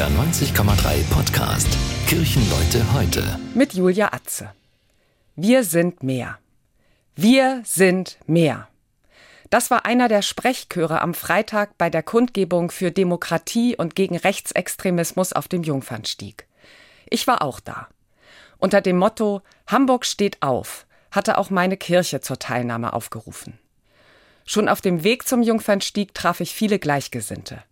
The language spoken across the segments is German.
NDR 90,3 Podcast Kirchenleute heute. Mit Julia Atze. Wir sind mehr. Wir sind mehr. Das war einer der Sprechchöre am Freitag bei der Kundgebung für Demokratie und gegen Rechtsextremismus auf dem Jungfernstieg. Ich war auch da. Unter dem Motto Hamburg steht auf hatte auch meine Kirche zur Teilnahme aufgerufen. Schon auf dem Weg zum Jungfernstieg traf ich viele Gleichgesinnte.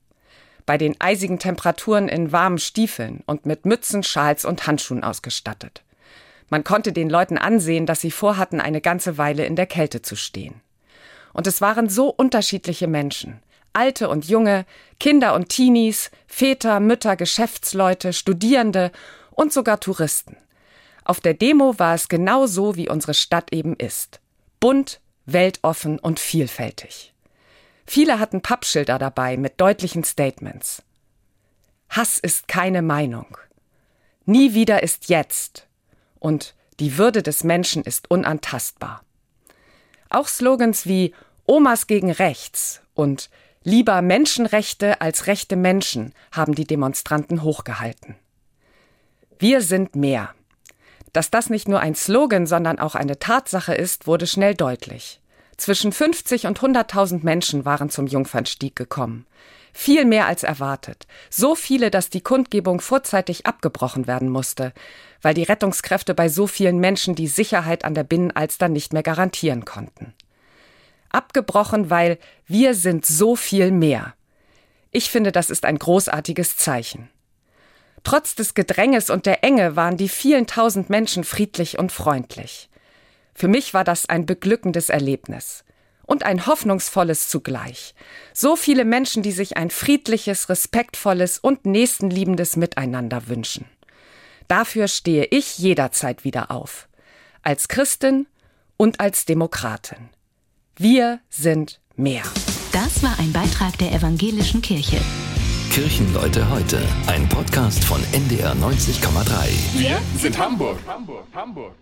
Bei den eisigen Temperaturen in warmen Stiefeln und mit Mützen, Schals und Handschuhen ausgestattet. Man konnte den Leuten ansehen, dass sie vorhatten, eine ganze Weile in der Kälte zu stehen. Und es waren so unterschiedliche Menschen. Alte und junge, Kinder und Teenies, Väter, Mütter, Geschäftsleute, Studierende und sogar Touristen. Auf der Demo war es genau so, wie unsere Stadt eben ist. Bunt, weltoffen und vielfältig. Viele hatten Pappschilder dabei mit deutlichen Statements. Hass ist keine Meinung. Nie wieder ist jetzt. Und die Würde des Menschen ist unantastbar. Auch Slogans wie Omas gegen rechts und Lieber Menschenrechte als rechte Menschen haben die Demonstranten hochgehalten. Wir sind mehr. Dass das nicht nur ein Slogan, sondern auch eine Tatsache ist, wurde schnell deutlich. Zwischen 50 und 100.000 Menschen waren zum Jungfernstieg gekommen. Viel mehr als erwartet. So viele, dass die Kundgebung vorzeitig abgebrochen werden musste, weil die Rettungskräfte bei so vielen Menschen die Sicherheit an der Binnenalster nicht mehr garantieren konnten. Abgebrochen, weil wir sind so viel mehr. Ich finde, das ist ein großartiges Zeichen. Trotz des Gedränges und der Enge waren die vielen tausend Menschen friedlich und freundlich. Für mich war das ein beglückendes Erlebnis und ein hoffnungsvolles zugleich. So viele Menschen, die sich ein friedliches, respektvolles und nächstenliebendes Miteinander wünschen. Dafür stehe ich jederzeit wieder auf. Als Christin und als Demokratin. Wir sind mehr. Das war ein Beitrag der evangelischen Kirche. Kirchenleute heute, ein Podcast von NDR 90,3. Wir sind Hamburg. Hamburg, Hamburg.